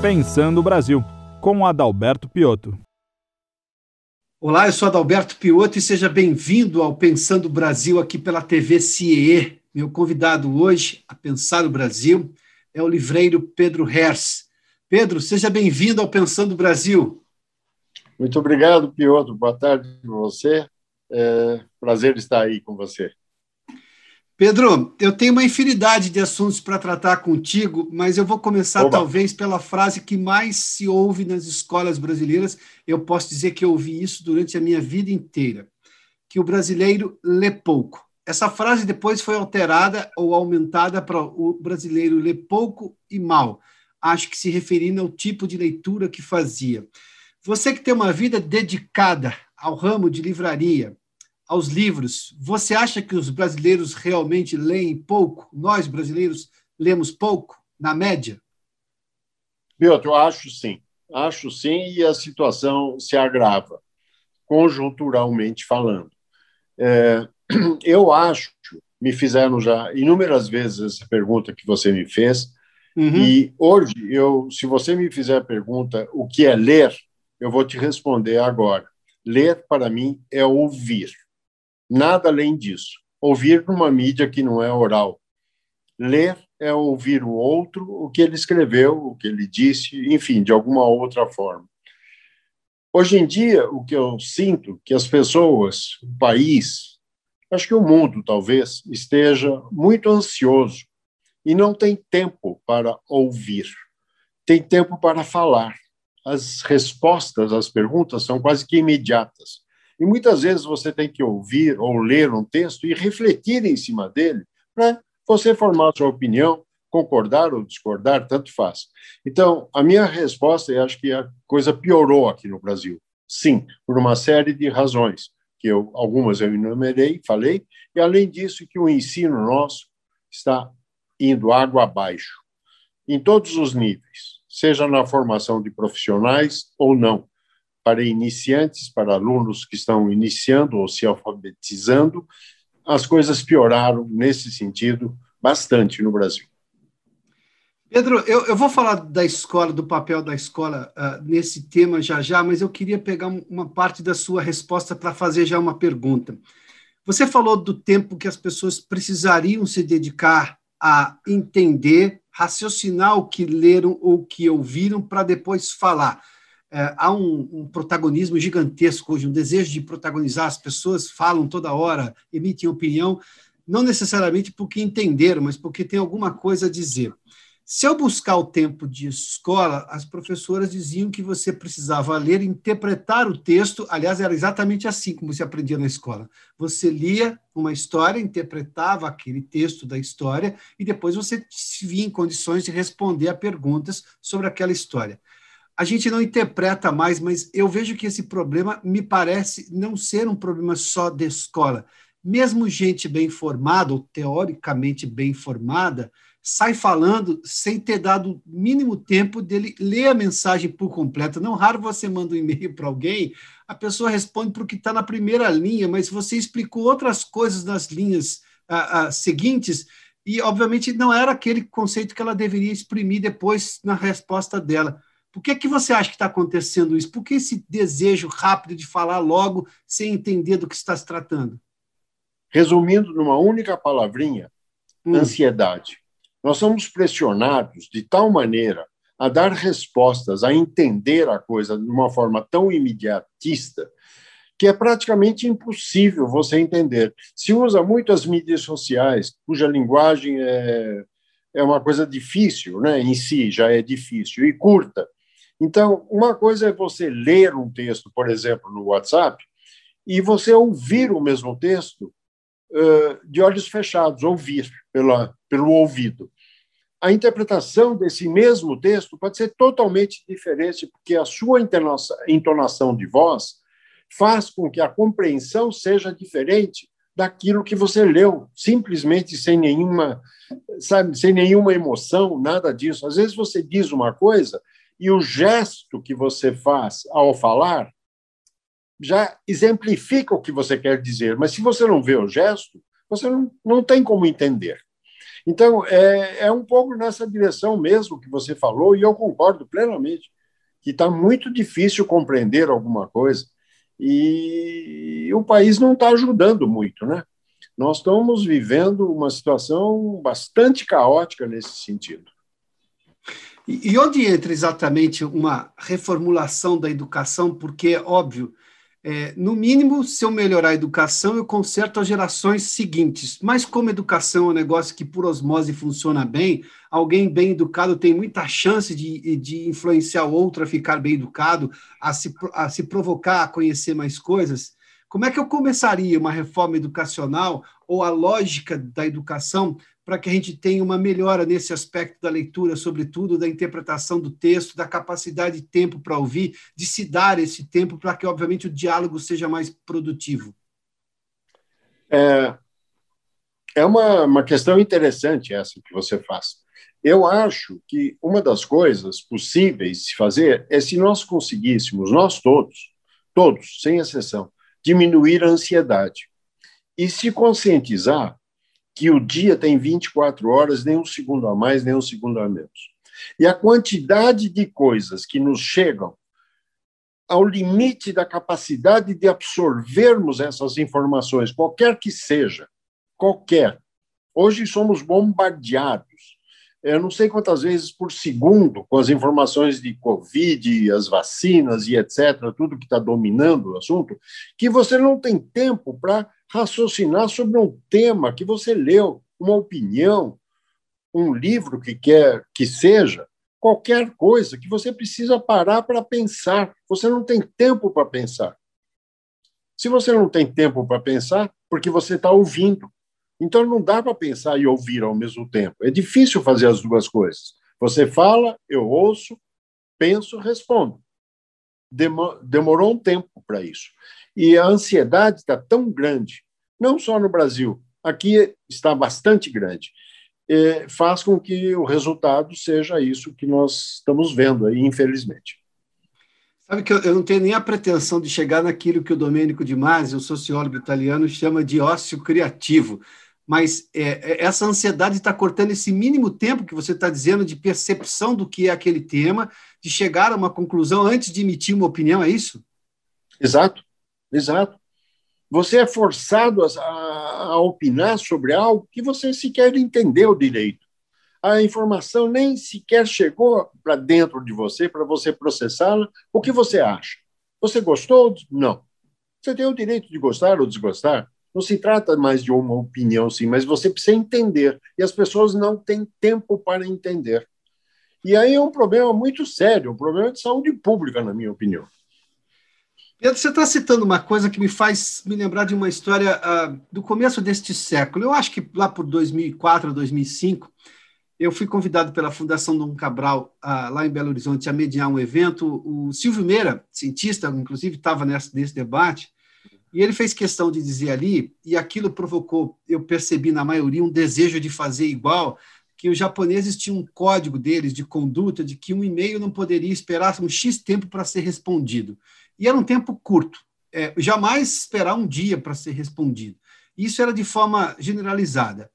Pensando o Brasil, com Adalberto Piotto. Olá, eu sou Adalberto Piotto e seja bem-vindo ao Pensando o Brasil aqui pela TV CIE. Meu convidado hoje a pensar o Brasil é o livreiro Pedro Hers. Pedro, seja bem-vindo ao Pensando o Brasil. Muito obrigado, Piotr. Boa tarde para você. É prazer estar aí com você. Pedro, eu tenho uma infinidade de assuntos para tratar contigo, mas eu vou começar Oba. talvez pela frase que mais se ouve nas escolas brasileiras. Eu posso dizer que eu ouvi isso durante a minha vida inteira, que o brasileiro lê pouco. Essa frase depois foi alterada ou aumentada para o brasileiro lê pouco e mal. Acho que se referindo ao tipo de leitura que fazia. Você que tem uma vida dedicada ao ramo de livraria, aos livros, você acha que os brasileiros realmente leem pouco? Nós, brasileiros, lemos pouco, na média? Piotr, eu acho sim. Acho sim, e a situação se agrava, conjunturalmente falando. É, eu acho, me fizeram já inúmeras vezes essa pergunta que você me fez, uhum. e hoje, eu, se você me fizer a pergunta o que é ler, eu vou te responder agora. Ler, para mim, é ouvir. Nada além disso. Ouvir numa mídia que não é oral. Ler é ouvir o outro, o que ele escreveu, o que ele disse, enfim, de alguma outra forma. Hoje em dia, o que eu sinto que as pessoas, o país, acho que o mundo talvez esteja muito ansioso e não tem tempo para ouvir, tem tempo para falar as respostas às perguntas são quase que imediatas. E muitas vezes você tem que ouvir ou ler um texto e refletir em cima dele para você formar sua opinião, concordar ou discordar, tanto faz. Então, a minha resposta, e acho que a coisa piorou aqui no Brasil. Sim, por uma série de razões, que eu, algumas eu enumerei, falei, e além disso, que o ensino nosso está indo água abaixo, em todos os níveis seja na formação de profissionais ou não, para iniciantes, para alunos que estão iniciando ou se alfabetizando, as coisas pioraram nesse sentido bastante no Brasil. Pedro, eu, eu vou falar da escola, do papel da escola uh, nesse tema já já, mas eu queria pegar uma parte da sua resposta para fazer já uma pergunta. Você falou do tempo que as pessoas precisariam se dedicar a entender raciocinar o que leram ou o que ouviram para depois falar. É, há um, um, protagonismo gigantesco hoje, um desejo de protagonizar. As pessoas falam toda hora, emitem opinião, não necessariamente porque entenderam, mas porque tem alguma coisa a dizer. Se eu buscar o tempo de escola, as professoras diziam que você precisava ler, interpretar o texto. Aliás, era exatamente assim como se aprendia na escola. Você lia uma história, interpretava aquele texto da história e depois você se via em condições de responder a perguntas sobre aquela história. A gente não interpreta mais, mas eu vejo que esse problema me parece não ser um problema só de escola. Mesmo gente bem formada, ou teoricamente bem formada, sai falando sem ter dado o mínimo tempo dele ler a mensagem por completo. Não raro você manda um e-mail para alguém, a pessoa responde para o que está na primeira linha, mas você explicou outras coisas nas linhas ah, ah, seguintes e, obviamente, não era aquele conceito que ela deveria exprimir depois na resposta dela. Por que, que você acha que está acontecendo isso? Por que esse desejo rápido de falar logo sem entender do que está se tratando? Resumindo numa única palavrinha, hum. ansiedade. Nós somos pressionados de tal maneira a dar respostas, a entender a coisa de uma forma tão imediatista que é praticamente impossível você entender. Se usa muito as mídias sociais, cuja linguagem é, é uma coisa difícil, né? em si já é difícil, e curta. Então, uma coisa é você ler um texto, por exemplo, no WhatsApp, e você ouvir o mesmo texto uh, de olhos fechados, ouvir pela, pelo ouvido. A interpretação desse mesmo texto pode ser totalmente diferente, porque a sua entonação de voz faz com que a compreensão seja diferente daquilo que você leu, simplesmente sem nenhuma, sabe, sem nenhuma emoção, nada disso. Às vezes você diz uma coisa e o gesto que você faz ao falar já exemplifica o que você quer dizer, mas se você não vê o gesto, você não, não tem como entender. Então, é, é um pouco nessa direção mesmo que você falou, e eu concordo plenamente, que está muito difícil compreender alguma coisa, e o país não está ajudando muito, né? Nós estamos vivendo uma situação bastante caótica nesse sentido. E, e onde entra exatamente uma reformulação da educação? Porque, óbvio, é, no mínimo, se eu melhorar a educação, eu conserto as gerações seguintes. Mas como educação é um negócio que por osmose funciona bem, alguém bem educado tem muita chance de, de influenciar o outro a ficar bem educado, a se, a se provocar a conhecer mais coisas. Como é que eu começaria uma reforma educacional ou a lógica da educação para que a gente tenha uma melhora nesse aspecto da leitura, sobretudo da interpretação do texto, da capacidade de tempo para ouvir, de se dar esse tempo para que, obviamente, o diálogo seja mais produtivo? É, é uma, uma questão interessante essa que você faz. Eu acho que uma das coisas possíveis de fazer é se nós conseguíssemos, nós todos, todos, sem exceção, diminuir a ansiedade e se conscientizar que o dia tem 24 horas, nem um segundo a mais, nem um segundo a menos. E a quantidade de coisas que nos chegam ao limite da capacidade de absorvermos essas informações, qualquer que seja, qualquer. Hoje somos bombardeados. Eu não sei quantas vezes por segundo com as informações de Covid, as vacinas e etc., tudo que está dominando o assunto, que você não tem tempo para raciocinar sobre um tema que você leu, uma opinião, um livro que quer que seja, qualquer coisa que você precisa parar para pensar. Você não tem tempo para pensar. Se você não tem tempo para pensar, porque você está ouvindo. Então não dá para pensar e ouvir ao mesmo tempo. É difícil fazer as duas coisas. Você fala, eu ouço, penso, respondo. Demorou um tempo para isso. E a ansiedade está tão grande, não só no Brasil, aqui está bastante grande, faz com que o resultado seja isso que nós estamos vendo aí, infelizmente. Sabe que eu não tenho nem a pretensão de chegar naquilo que o Domênico Di Masi, o sociólogo italiano, chama de ócio criativo. Mas é, é essa ansiedade está cortando esse mínimo tempo que você está dizendo de percepção do que é aquele tema, de chegar a uma conclusão antes de emitir uma opinião, é isso? Exato. Exato. Você é forçado a, a, a opinar sobre algo que você sequer entendeu direito. A informação nem sequer chegou para dentro de você, para você processá-la. O que você acha? Você gostou? Não. Você tem o direito de gostar ou desgostar. Não se trata mais de uma opinião, sim, mas você precisa entender. E as pessoas não têm tempo para entender. E aí é um problema muito sério, um problema de saúde pública, na minha opinião. Pedro, você está citando uma coisa que me faz me lembrar de uma história uh, do começo deste século. Eu acho que lá por 2004, 2005, eu fui convidado pela Fundação Dom Cabral, uh, lá em Belo Horizonte, a mediar um evento. O Silvio Meira, cientista, inclusive, estava nesse, nesse debate, e ele fez questão de dizer ali, e aquilo provocou, eu percebi na maioria, um desejo de fazer igual, que os japoneses tinham um código deles de conduta de que um e-mail não poderia esperar um X tempo para ser respondido. E era um tempo curto. É, jamais esperar um dia para ser respondido. Isso era de forma generalizada.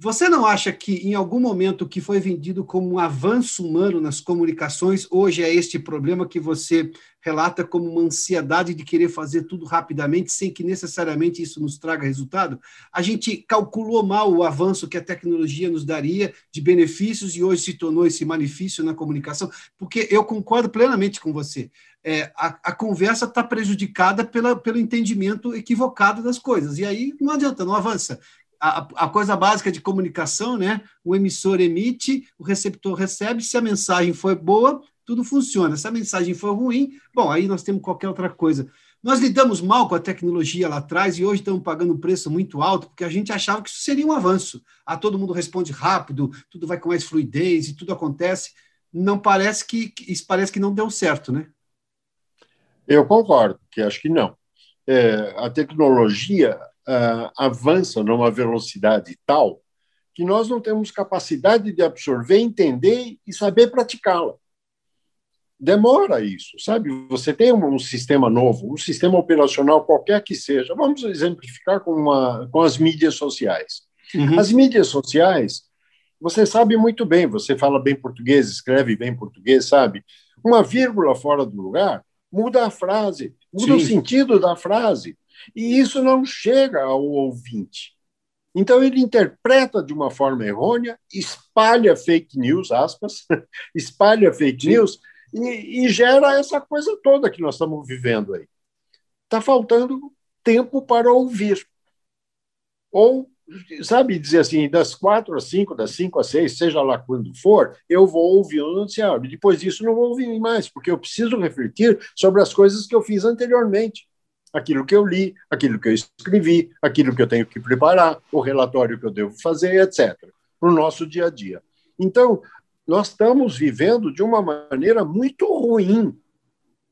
Você não acha que, em algum momento, o que foi vendido como um avanço humano nas comunicações, hoje é este problema que você relata como uma ansiedade de querer fazer tudo rapidamente, sem que necessariamente isso nos traga resultado? A gente calculou mal o avanço que a tecnologia nos daria de benefícios e hoje se tornou esse malefício na comunicação, porque eu concordo plenamente com você. É, a, a, conversa está prejudicada pela, pelo entendimento equivocado das coisas. E aí não adianta, não avança a, a, coisa básica de comunicação, né? O emissor emite, o receptor recebe. Se a mensagem foi boa, tudo funciona. Se a mensagem for ruim, bom, aí nós temos qualquer outra coisa. Nós lidamos mal com a tecnologia lá atrás e hoje estamos pagando um preço muito alto porque a gente achava que isso seria um avanço. Ah, todo mundo responde rápido, tudo vai com mais fluidez e tudo acontece. Não parece que isso parece que não deu certo, né? Eu concordo, que acho que não. É, a tecnologia uh, avança numa velocidade tal que nós não temos capacidade de absorver, entender e saber praticá-la. Demora isso, sabe? Você tem um, um, sistema novo, um sistema operacional qualquer que seja. Vamos exemplificar com, uma, com as mídias sociais. Uhum. As mídias sociais Você sabe muito bem, você fala bem português, escreve bem português, sabe? Uma vírgula fora do lugar muda a frase, muda Sim. o sentido da frase. E isso não chega ao ouvinte. Então ele interpreta de uma forma errônea, espalha fake news, aspas, espalha fake Sim. news e, e, gera essa coisa toda que nós estamos vivendo aí. Está faltando tempo para ouvir. Ou, sabe, dizer assim, das quatro às cinco, das cinco às seis, seja lá quando for, eu vou ouvir o noticiário. Depois disso, não vou ouvir mais, porque eu preciso refletir sobre as coisas que eu fiz anteriormente aquilo que eu li, aquilo que eu escrevi, aquilo que eu tenho que preparar, o relatório que eu devo fazer, etc., para o nosso dia a dia. Então, nós estamos vivendo de uma maneira muito ruim,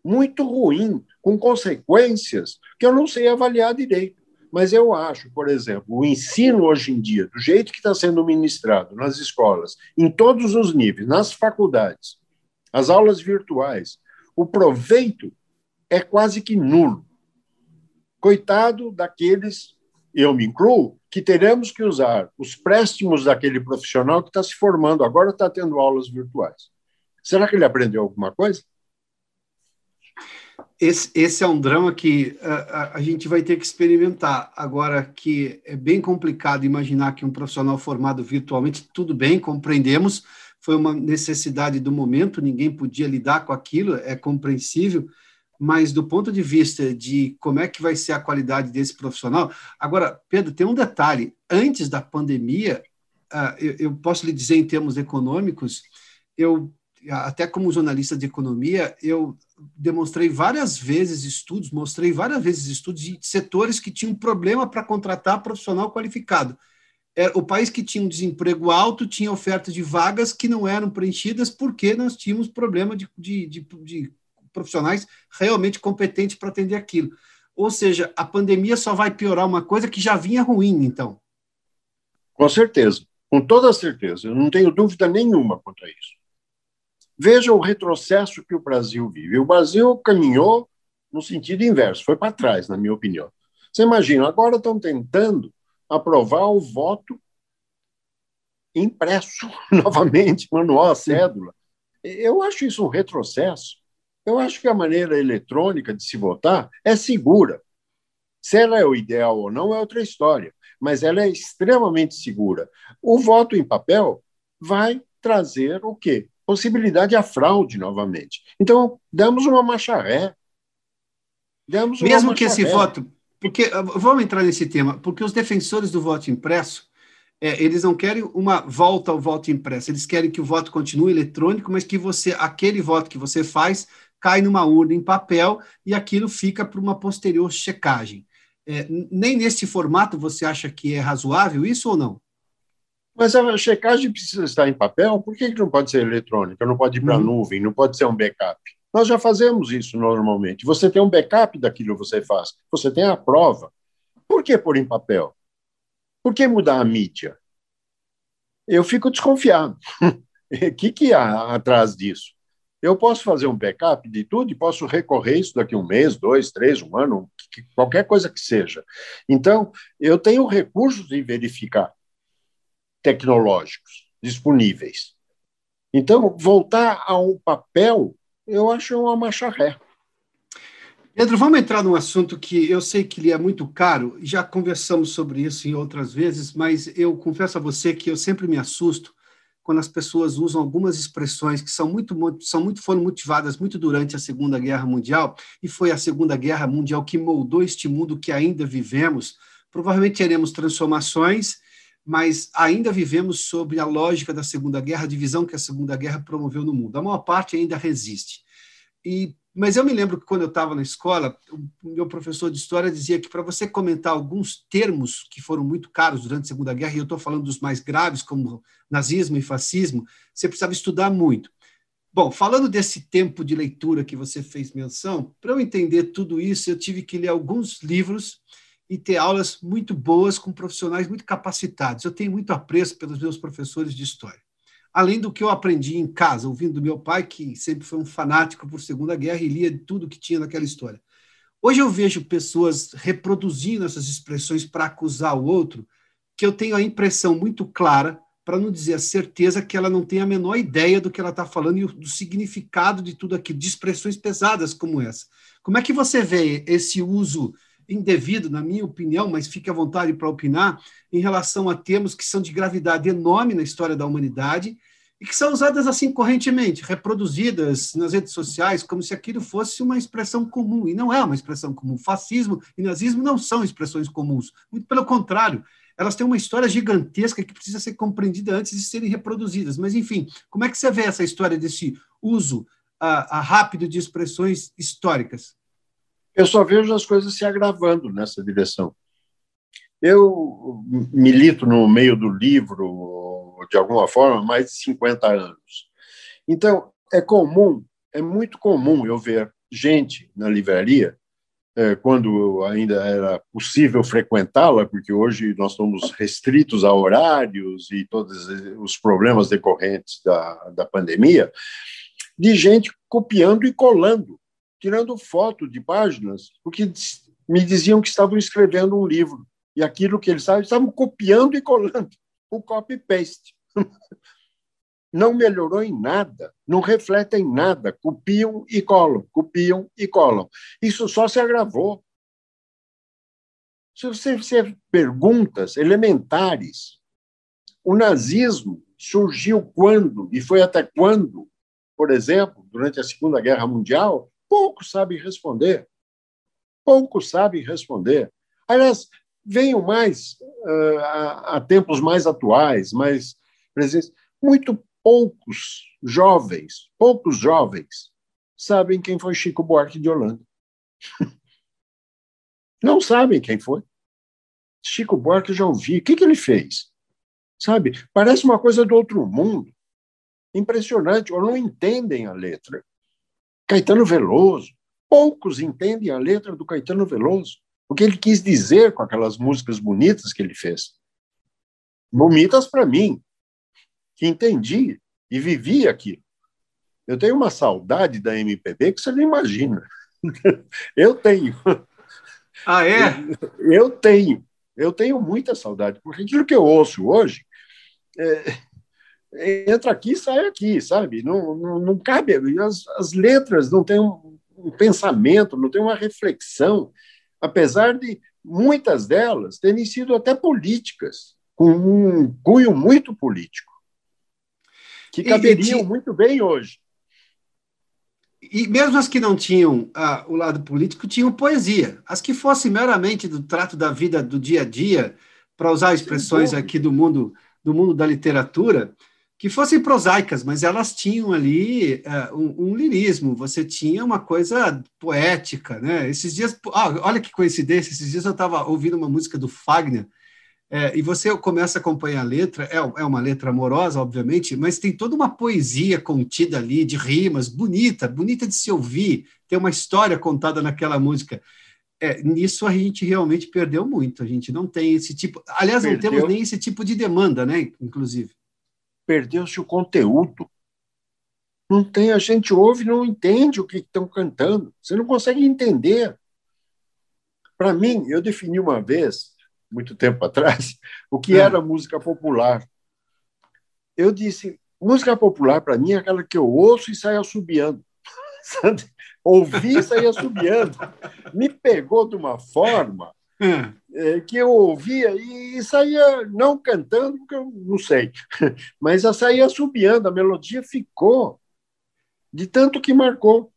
muito ruim, com consequências que eu não sei avaliar direito. Mas eu acho, por exemplo, o ensino hoje em dia, do jeito que está sendo ministrado nas escolas, em todos os níveis, nas faculdades, as aulas virtuais, o proveito é quase que nulo. Coitado daqueles, eu me incluo, que teremos que usar os préstimos daquele profissional que está se formando, agora está tendo aulas virtuais. Será que ele aprendeu alguma coisa? Esse, esse é um drama que a, a, a, gente vai ter que experimentar. Agora, que é bem complicado imaginar que um profissional formado virtualmente, tudo bem, compreendemos, foi uma necessidade do momento, ninguém podia lidar com aquilo, é compreensível, mas do ponto de vista de como é que vai ser a qualidade desse profissional. Agora, Pedro, tem um detalhe: antes da pandemia, uh, eu, posso lhe dizer em termos econômicos, eu até como jornalista de economia, eu demonstrei várias vezes estudos, mostrei várias vezes estudos de setores que tinham problema para contratar profissional qualificado. É, o país que tinha um desemprego alto tinha ofertas de vagas que não eram preenchidas porque nós tínhamos problema de, de, de, de profissionais realmente competentes para atender aquilo. Ou seja, a pandemia só vai piorar uma coisa que já vinha ruim, então. Com certeza, com toda certeza, eu não tenho dúvida nenhuma quanto a isso. Veja o retrocesso que o Brasil vive. O Brasil caminhou no sentido inverso, foi para trás, na minha opinião. Você imagina, agora estão tentando aprovar o voto impresso novamente, manual, cédula. Eu acho isso um retrocesso. Eu acho que a maneira eletrônica de se votar é segura. Se ela é o ideal ou não é outra história, mas ela é extremamente segura. O voto em papel vai trazer o quê? Possibilidade a fraude novamente. Então, damos uma marcha ré. Damos Mesmo que esse voto. Porque, vamos entrar nesse tema, porque os defensores do voto impresso, é, eles não querem uma volta ao voto impresso, eles querem que o voto continue eletrônico, mas que você, aquele voto que você faz, cai numa urna em papel e aquilo fica para uma posterior checagem. É, nem nesse formato você acha que é razoável isso ou não? Mas a checagem precisa estar em papel, por que não pode ser eletrônica? Não pode ir para a uhum. nuvem, não pode ser um backup. Nós já fazemos isso normalmente. Você tem um backup daquilo que você faz, você tem a prova. Por que pôr em papel? Por que mudar a mídia? Eu fico desconfiado. O que, que há atrás disso? Eu posso fazer um backup de tudo e posso recorrer isso daqui um mês, dois, três, um ano, qualquer coisa que seja. Então, eu tenho recursos de verificar tecnológicos disponíveis. Então, voltar ao papel, eu acho uma marcha ré. Pedro, vamos entrar num assunto que eu sei que lhe é muito caro, já conversamos sobre isso em outras vezes, mas eu confesso a você que eu sempre me assusto quando as pessoas usam algumas expressões que são muito, são muito foram motivadas muito durante a Segunda Guerra Mundial, e foi a Segunda Guerra Mundial que moldou este mundo que ainda vivemos. Provavelmente teremos transformações, mas ainda vivemos sob a lógica da Segunda Guerra, a divisão que a Segunda Guerra promoveu no mundo. A maior parte ainda resiste. E mas eu me lembro que quando eu estava na escola, o meu professor de história dizia que para você comentar alguns termos que foram muito caros durante a Segunda Guerra, e eu estou falando dos mais graves, como nazismo e fascismo, você precisava estudar muito. Bom, falando desse tempo de leitura que você fez menção, para eu entender tudo isso, eu tive que ler alguns livros e ter aulas muito boas com profissionais muito capacitados. Eu tenho muito apreço pelos meus professores de história além do que eu aprendi em casa, ouvindo do meu pai, que sempre foi um fanático por Segunda Guerra e lia tudo que tinha naquela história. Hoje eu vejo pessoas reproduzindo essas expressões para acusar o outro, que eu tenho a impressão muito clara para não dizer a certeza que ela não tem a menor ideia do que ela está falando e do significado de tudo aquilo, de expressões pesadas como essa. Como é que você vê esse uso indevido, na minha opinião, mas fique à vontade para opinar, em relação a termos que são de gravidade enorme na história da humanidade e que são usadas assim correntemente, reproduzidas nas redes sociais, como se aquilo fosse uma expressão comum, e não é uma expressão comum. Fascismo e nazismo não são expressões comuns, muito pelo contrário, elas têm uma história gigantesca que precisa ser compreendida antes de serem reproduzidas. Mas, enfim, como é que você vê essa história desse uso a rápido de expressões históricas? Eu só vejo as coisas se agravando nessa direção. Eu milito no meio do livro, de alguma forma, mais de 50 anos. Então, é comum, é muito comum eu ver gente na livraria, é, quando ainda era possível frequentá-la, porque hoje nós estamos restritos a horários e todos os problemas decorrentes da, da pandemia, de gente copiando e colando tirando foto de páginas, porque me diziam que estavam escrevendo um livro. E aquilo que eles estavam, estavam copiando e colando. O copy-paste. Não melhorou em nada, não reflete em nada. Copiam e colam, copiam e colam. Isso só se agravou. Se você fizer perguntas elementares, o nazismo surgiu quando e foi até quando? Por exemplo, durante a Segunda Guerra Mundial, Poucos sabem responder. Poucos sabem responder. Aliás, venham mais uh, a, a, tempos mais atuais, mais presentes. Muito poucos jovens, poucos jovens, sabem quem foi Chico Buarque de Holanda. Não sabem quem foi. Chico Buarque já ouvi. O que, que ele fez? Sabe? Parece uma coisa do outro mundo. Impressionante, ou não entendem a letra. Caetano Veloso. Poucos entendem a letra do Caetano Veloso. O que ele quis dizer com aquelas músicas bonitas que ele fez. Bonitas para mim, que entendi e vivi aqui. Eu tenho uma saudade da MPB que você não imagina. Eu tenho. Ah, é? Eu, eu tenho. Eu tenho muita saudade, porque aquilo que eu ouço hoje é, entra aqui sai aqui, sabe? Não, não, não cabe. As, as letras não têm um, um pensamento, não têm uma reflexão, apesar de muitas delas terem sido até políticas, com um cunho muito político, que caberiam e, e, muito bem hoje. E mesmo as que não tinham ah, o lado político, tinham poesia. As que fossem meramente do trato da vida do dia a dia, para usar expressões aqui do mundo do mundo da literatura, que fossem prosaicas, mas elas tinham ali uh, um, um, lirismo, você tinha uma coisa poética, né? Esses dias, ah, olha que coincidência, esses dias eu estava ouvindo uma música do Fagner, é, e você começa a acompanhar a letra, é, é uma letra amorosa, obviamente, mas tem toda uma poesia contida ali, de rimas, bonita, bonita de se ouvir, tem uma história contada naquela música. É, nisso a gente realmente perdeu muito, a gente não tem esse tipo, aliás, perdeu. não temos nem esse tipo de demanda, né, inclusive perdeu-se o conteúdo. Não tem, a gente ouve e não entende o que estão cantando. Você não consegue entender. Para mim, eu defini uma vez, muito tempo atrás, o que é. era música popular. Eu disse, música popular para mim é aquela que eu ouço e saio assobiando. Ouvi e saia assobiando. Me pegou de uma forma hum. É, que eu ouvia e saía não cantando, porque eu não sei, mas eu saía subiando, a melodia ficou de tanto que marcou.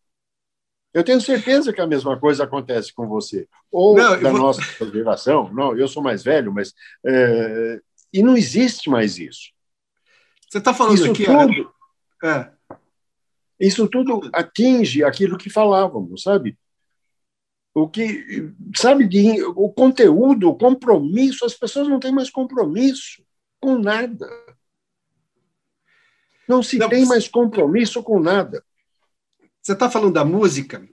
Eu tenho certeza que a mesma coisa acontece com você. Ou não, da vou... nossa geração, não, eu sou mais velho, mas. É, e não existe mais isso. Você está falando isso aqui. Tudo, é, isso tudo atinge aquilo que falávamos, sabe? O que sabe de, o conteúdo, o compromisso, as pessoas não têm mais compromisso com nada. Não se não, tem mais compromisso com nada. Você está falando da música,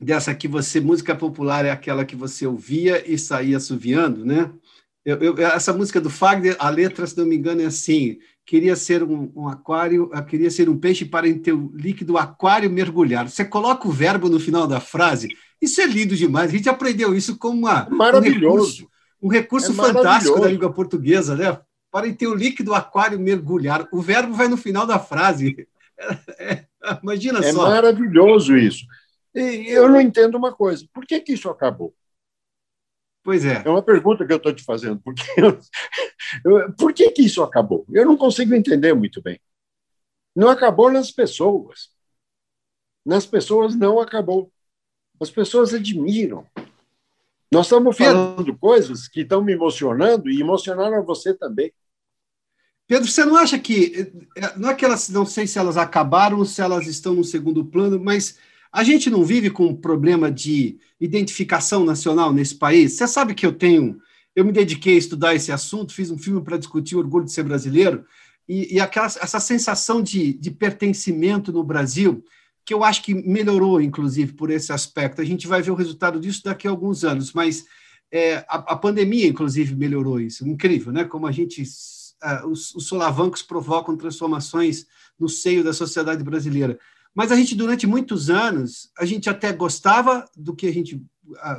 dessa que você, música popular é aquela que você ouvia e saía assoviando, né? Eu, eu, essa música do Fagner, a letra, se não me engano, é assim: queria ser um, um, aquário, queria ser um peixe para em teu líquido aquário mergulhar. Você coloca o verbo no final da frase, isso é lindo demais. A gente aprendeu isso como uma, maravilhoso. um recurso, um recurso é fantástico da língua portuguesa, né? para ter o líquido aquário mergulhar. O verbo vai no final da frase. É, imagina é só. É maravilhoso isso. E eu não entendo uma coisa. Por que, que isso acabou? Pois é. É uma pergunta que eu estou te fazendo. Por que, eu, por que, que isso acabou? Eu não consigo entender muito bem. Não acabou nas pessoas. Nas pessoas não acabou. As pessoas admiram. Nós estamos falando Pedro, coisas que estão me emocionando e emocionaram você também. Pedro, você não acha que. Eh, não é que elas. Não sei se elas acabaram ou se elas estão no segundo plano, mas a gente não vive com um problema de identificação nacional nesse país? Você sabe que eu tenho. Eu me dediquei a estudar esse assunto, fiz um filme para discutir o orgulho de ser brasileiro, e, e aquela, essa sensação de, de pertencimento no Brasil, que eu acho que melhorou, inclusive, por esse aspecto. A gente vai ver o resultado disso daqui a alguns anos, mas é, a, a, pandemia, inclusive, melhorou isso. Incrível, né? Como a gente. Uh, os, os solavancos provocam transformações no seio da sociedade brasileira. Mas a gente, durante muitos anos, a gente até gostava do que a gente,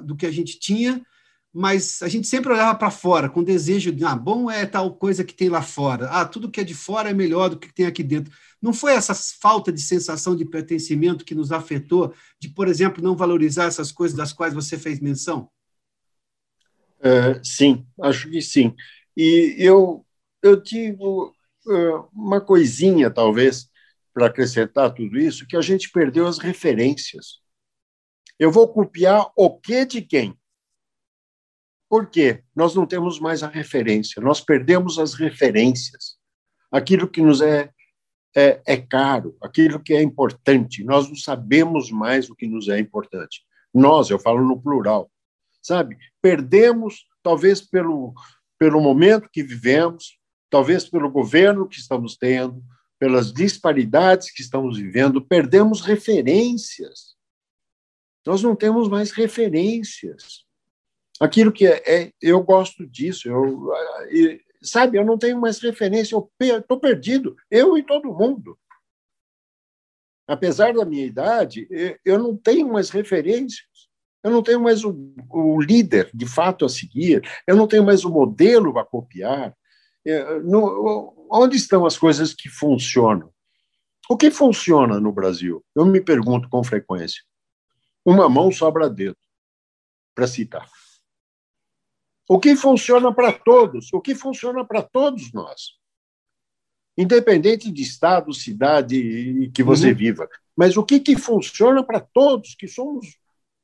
do que a gente tinha, mas a gente sempre olhava para fora com desejo de, ah, bom é tal coisa que tem lá fora, ah, tudo que é de fora é melhor do que tem aqui dentro. Não foi essa falta de sensação de pertencimento que nos afetou, de, por exemplo, não valorizar essas coisas das quais você fez menção? É, sim, acho que sim. E eu, eu tive uh, uma coisinha, talvez, para acrescentar tudo isso, que a gente perdeu as referências. Eu vou copiar o que de quem? Por quê? Nós não temos mais a referência, nós perdemos as referências. Aquilo que nos é, é, é caro, aquilo que é importante, nós não sabemos mais o que nos é importante. Nós, eu falo no plural, sabe? Perdemos, talvez pelo, pelo momento que vivemos, talvez pelo governo que estamos tendo, pelas disparidades que estamos vivendo, perdemos referências. Nós não temos mais referências. Aquilo que é, é eu gosto disso, eu, sabe, eu não tenho mais referência, eu estou perdido, eu e todo mundo. Apesar da minha idade, eu não tenho mais referências. Eu não tenho mais o, o líder, de fato, a seguir. Eu não tenho mais o modelo a copiar. É, no, onde estão as coisas que funcionam? O que funciona no Brasil? Eu me pergunto com frequência. Uma mão sobra dedo, para citar. O que funciona para todos? O que funciona para todos nós? Independente de estado, cidade que você uhum. viva. Mas o que, que funciona para todos, que somos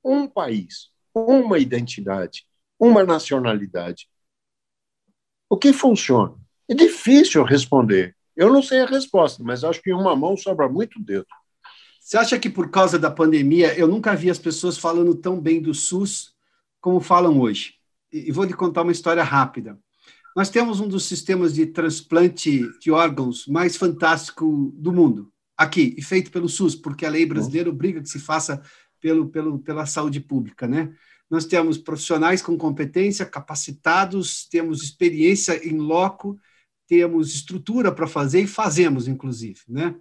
um país, uma identidade, uma nacionalidade? O que funciona? É difícil responder. Eu não sei a resposta, mas acho que uma mão sobra muito dedo. Você acha que por causa da pandemia, eu nunca vi as pessoas falando tão bem do SUS como falam hoje? E vou lhe contar uma história rápida. Nós temos um dos sistemas de transplante de órgãos mais fantástico do mundo, aqui, e feito pelo SUS, porque a lei brasileira obriga que se faça pelo, pelo, pela saúde pública, né? Nós temos profissionais com competência, capacitados, temos experiência em loco, temos estrutura para fazer e fazemos, inclusive, né?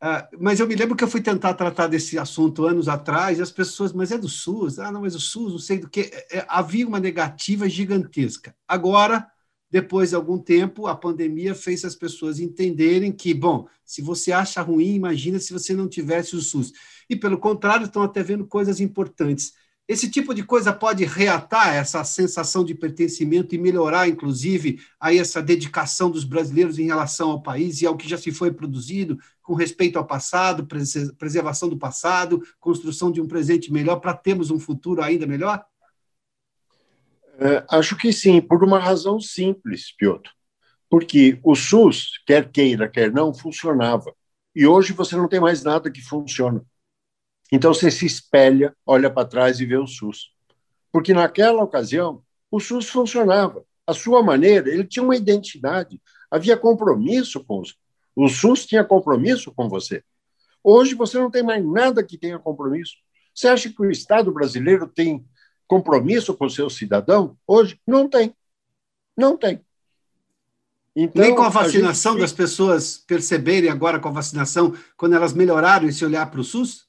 Uh, mas eu me lembro que eu fui tentar tratar desse assunto anos atrás e as pessoas, mas é do SUS? Ah, não, mas o SUS, não sei do que. É, é, havia uma negativa gigantesca. Agora, depois de algum tempo, a pandemia fez as pessoas entenderem que, bom, se você acha ruim, imagina se você não tivesse o SUS. E, pelo contrário, estão até vendo coisas importantes. Esse tipo de coisa pode reatar essa sensação de pertencimento e melhorar, inclusive, aí essa dedicação dos brasileiros em relação ao país e ao que já se foi produzido, com respeito ao passado, preservação do passado, construção de um presente melhor para termos um futuro ainda melhor? É, acho que sim, por uma razão simples, Piotr. Porque o SUS, quer queira, quer não, funcionava. E hoje você não tem mais nada que funciona. Então você se espelha, olha para trás e vê o SUS. Porque naquela ocasião, o SUS funcionava. A sua maneira, ele tinha uma identidade. Havia compromisso com os. O SUS tinha compromisso com você. Hoje você não tem mais nada que tenha compromisso. Você acha que o Estado brasileiro tem compromisso com o seu cidadão? Hoje não tem. Não tem. Então, Nem com a vacinação a gente... das pessoas perceberem agora com a vacinação, quando elas melhoraram e se olhar para o SUS?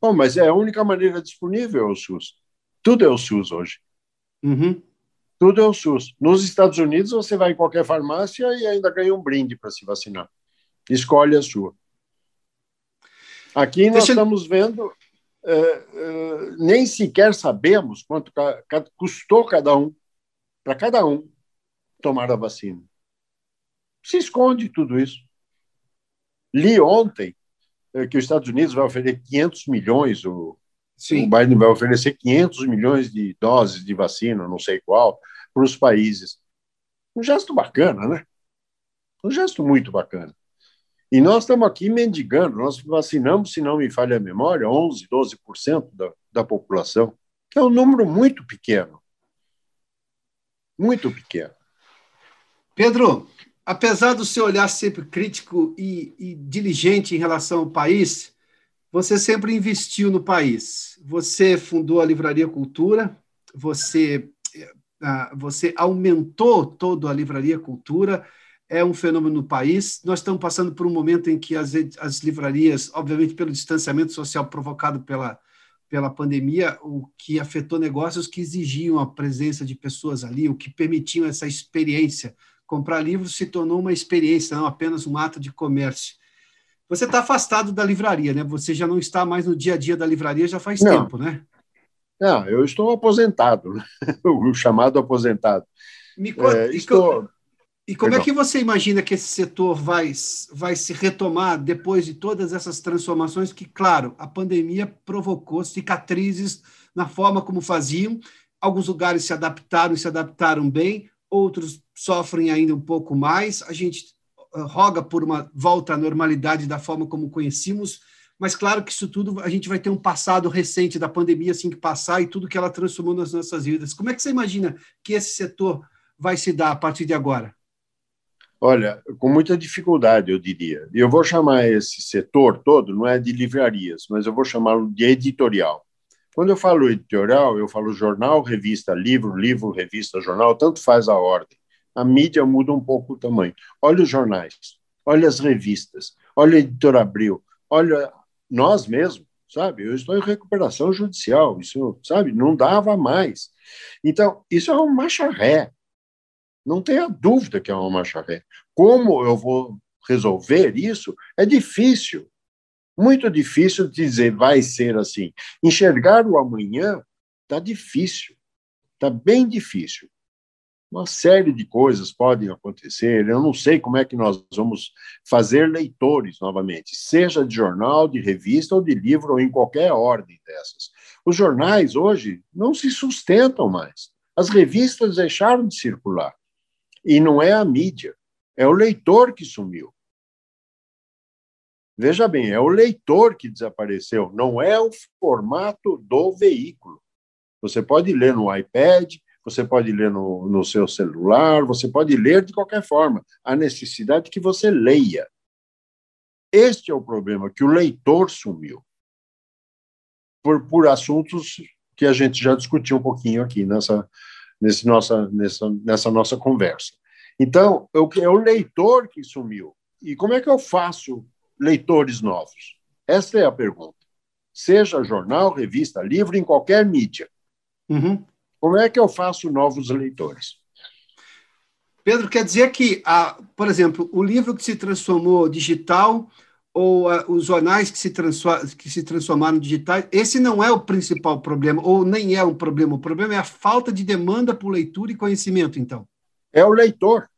Bom, mas é a única maneira disponível é o SUS. Tudo é o SUS hoje. Uhum. Tudo é o SUS. Nos Estados Unidos, você vai em qualquer farmácia e ainda ganha um brinde para se vacinar. Escolhe a sua. Aqui nós Deixa... estamos vendo, é, é, nem sequer sabemos quanto ca, ca, custou cada um, para cada um tomar a vacina. Se esconde tudo isso. Li ontem que os Estados Unidos vai oferecer 500 milhões, o, Sim. o Biden vai oferecer 500 milhões de doses de vacina, não sei qual, para os países. Um gesto bacana, né? Um gesto muito bacana. E nós estamos aqui mendigando, nós vacinamos, se não me falha a memória, 11, 12% da, da população, que é um número muito pequeno. Muito pequeno. Pedro, apesar do seu olhar sempre crítico e, e, diligente em relação ao país, você sempre investiu no país. Você fundou a Livraria Cultura, você, uh, você aumentou toda a Livraria Cultura, é um fenômeno no país. Nós estamos passando por um momento em que as, as livrarias, obviamente pelo distanciamento social provocado pela, pela pandemia, o que afetou negócios que exigiam a presença de pessoas ali, o que permitiam essa experiência comprar livros se tornou uma experiência, não apenas um ato de comércio. Você está afastado da livraria, né? Você já não está mais no dia a dia da livraria já faz não. tempo, né? Não, eu estou aposentado, né? o chamado aposentado. Me é, estou... E como Perdão. é que você imagina que esse setor vai, vai se retomar depois de todas essas transformações que, claro, a pandemia provocou cicatrizes na forma como faziam. Alguns lugares se adaptaram e se adaptaram bem, outros sofrem ainda um pouco mais. A gente uh, roga por uma volta à normalidade da forma como conhecíamos, mas claro que isso tudo a gente vai ter um passado recente da pandemia assim que passar e tudo que ela transformou nas nossas vidas. Como é que você imagina que esse setor vai se dar a partir de agora? Olha, com muita dificuldade, eu diria. Eu vou chamar esse setor todo, não é de livrarias, mas eu vou chamá-lo de editorial. Quando eu falo editorial, eu falo jornal, revista, livro, livro, revista, jornal, tanto faz a ordem. A mídia muda um pouco o tamanho. Olha os jornais, olha as revistas, olha a Editora Abril, olha nós mesmos, sabe? Eu estou em recuperação judicial, isso, sabe? Não dava mais. Então, isso é uma marcha ré. Não tenha dúvida que é uma marcha ré. Como eu vou resolver isso é difícil. Muito difícil dizer vai ser assim. Enxergar o amanhã está difícil, está bem difícil. Uma série de coisas podem acontecer. Eu não sei como é que nós vamos fazer leitores novamente, seja de jornal, de revista ou de livro, ou em qualquer ordem dessas. Os jornais hoje não se sustentam mais. As revistas deixaram de circular. E não é a mídia, é o leitor que sumiu. Veja bem, é o leitor que desapareceu, não é o formato do veículo. Você pode ler no iPad, você pode ler no, no seu celular, você pode ler de qualquer forma. A necessidade que você leia. Este é o problema, que o leitor sumiu. Por, por assuntos que a gente já discutiu um pouquinho aqui nessa, nesse nossa, nessa, nessa nossa conversa. Então, é o leitor que sumiu. E como é que eu faço leitores novos? Essa é a pergunta. Seja jornal, revista, livro, em qualquer mídia. Uhum. Como é que eu faço novos leitores? Pedro, quer dizer que, a, por exemplo, o livro que se transformou digital ou a, os jornais que se, que se transformaram digitais, esse não é o principal problema, ou nem é um problema. O problema é a falta de demanda por leitura e conhecimento, então. É o leitor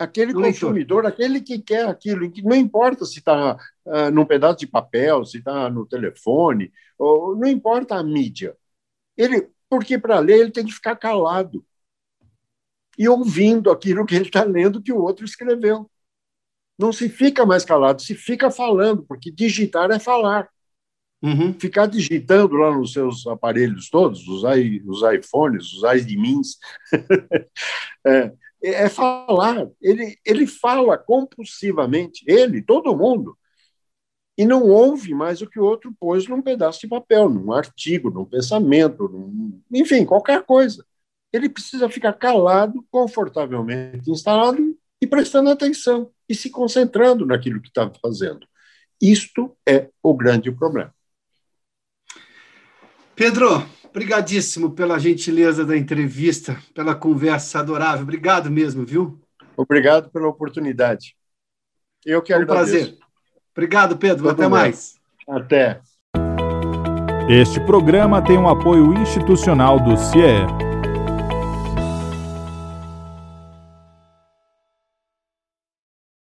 aquele consumidor, aquele que quer aquilo, que não importa se está uh, num pedaço de papel, se está no telefone, ou, não importa a mídia. Ele, porque para ler ele tem que ficar calado e ouvindo aquilo que ele está lendo que o outro escreveu. Não se fica mais calado, se fica falando, porque digitar é falar. Uhum. Ficar digitando lá nos seus aparelhos todos, os, i, os iPhones, os iDmins, é, é, é falar. Ele, ele fala compulsivamente, ele, todo mundo, e não ouve mais o que o outro pôs num pedaço de papel, num artigo, num pensamento, num, enfim, qualquer coisa. Ele precisa ficar calado, confortavelmente instalado e prestando atenção e se concentrando naquilo que está fazendo. Isto é o grande problema. Pedro, Obrigadíssimo pela gentileza da entrevista, pela conversa adorável. Obrigado mesmo, viu? Obrigado pela oportunidade. Eu que agradeço. Um prazer. Obrigado, Pedro. Tudo Até bem. mais. Até. Este programa tem um apoio institucional do CIE.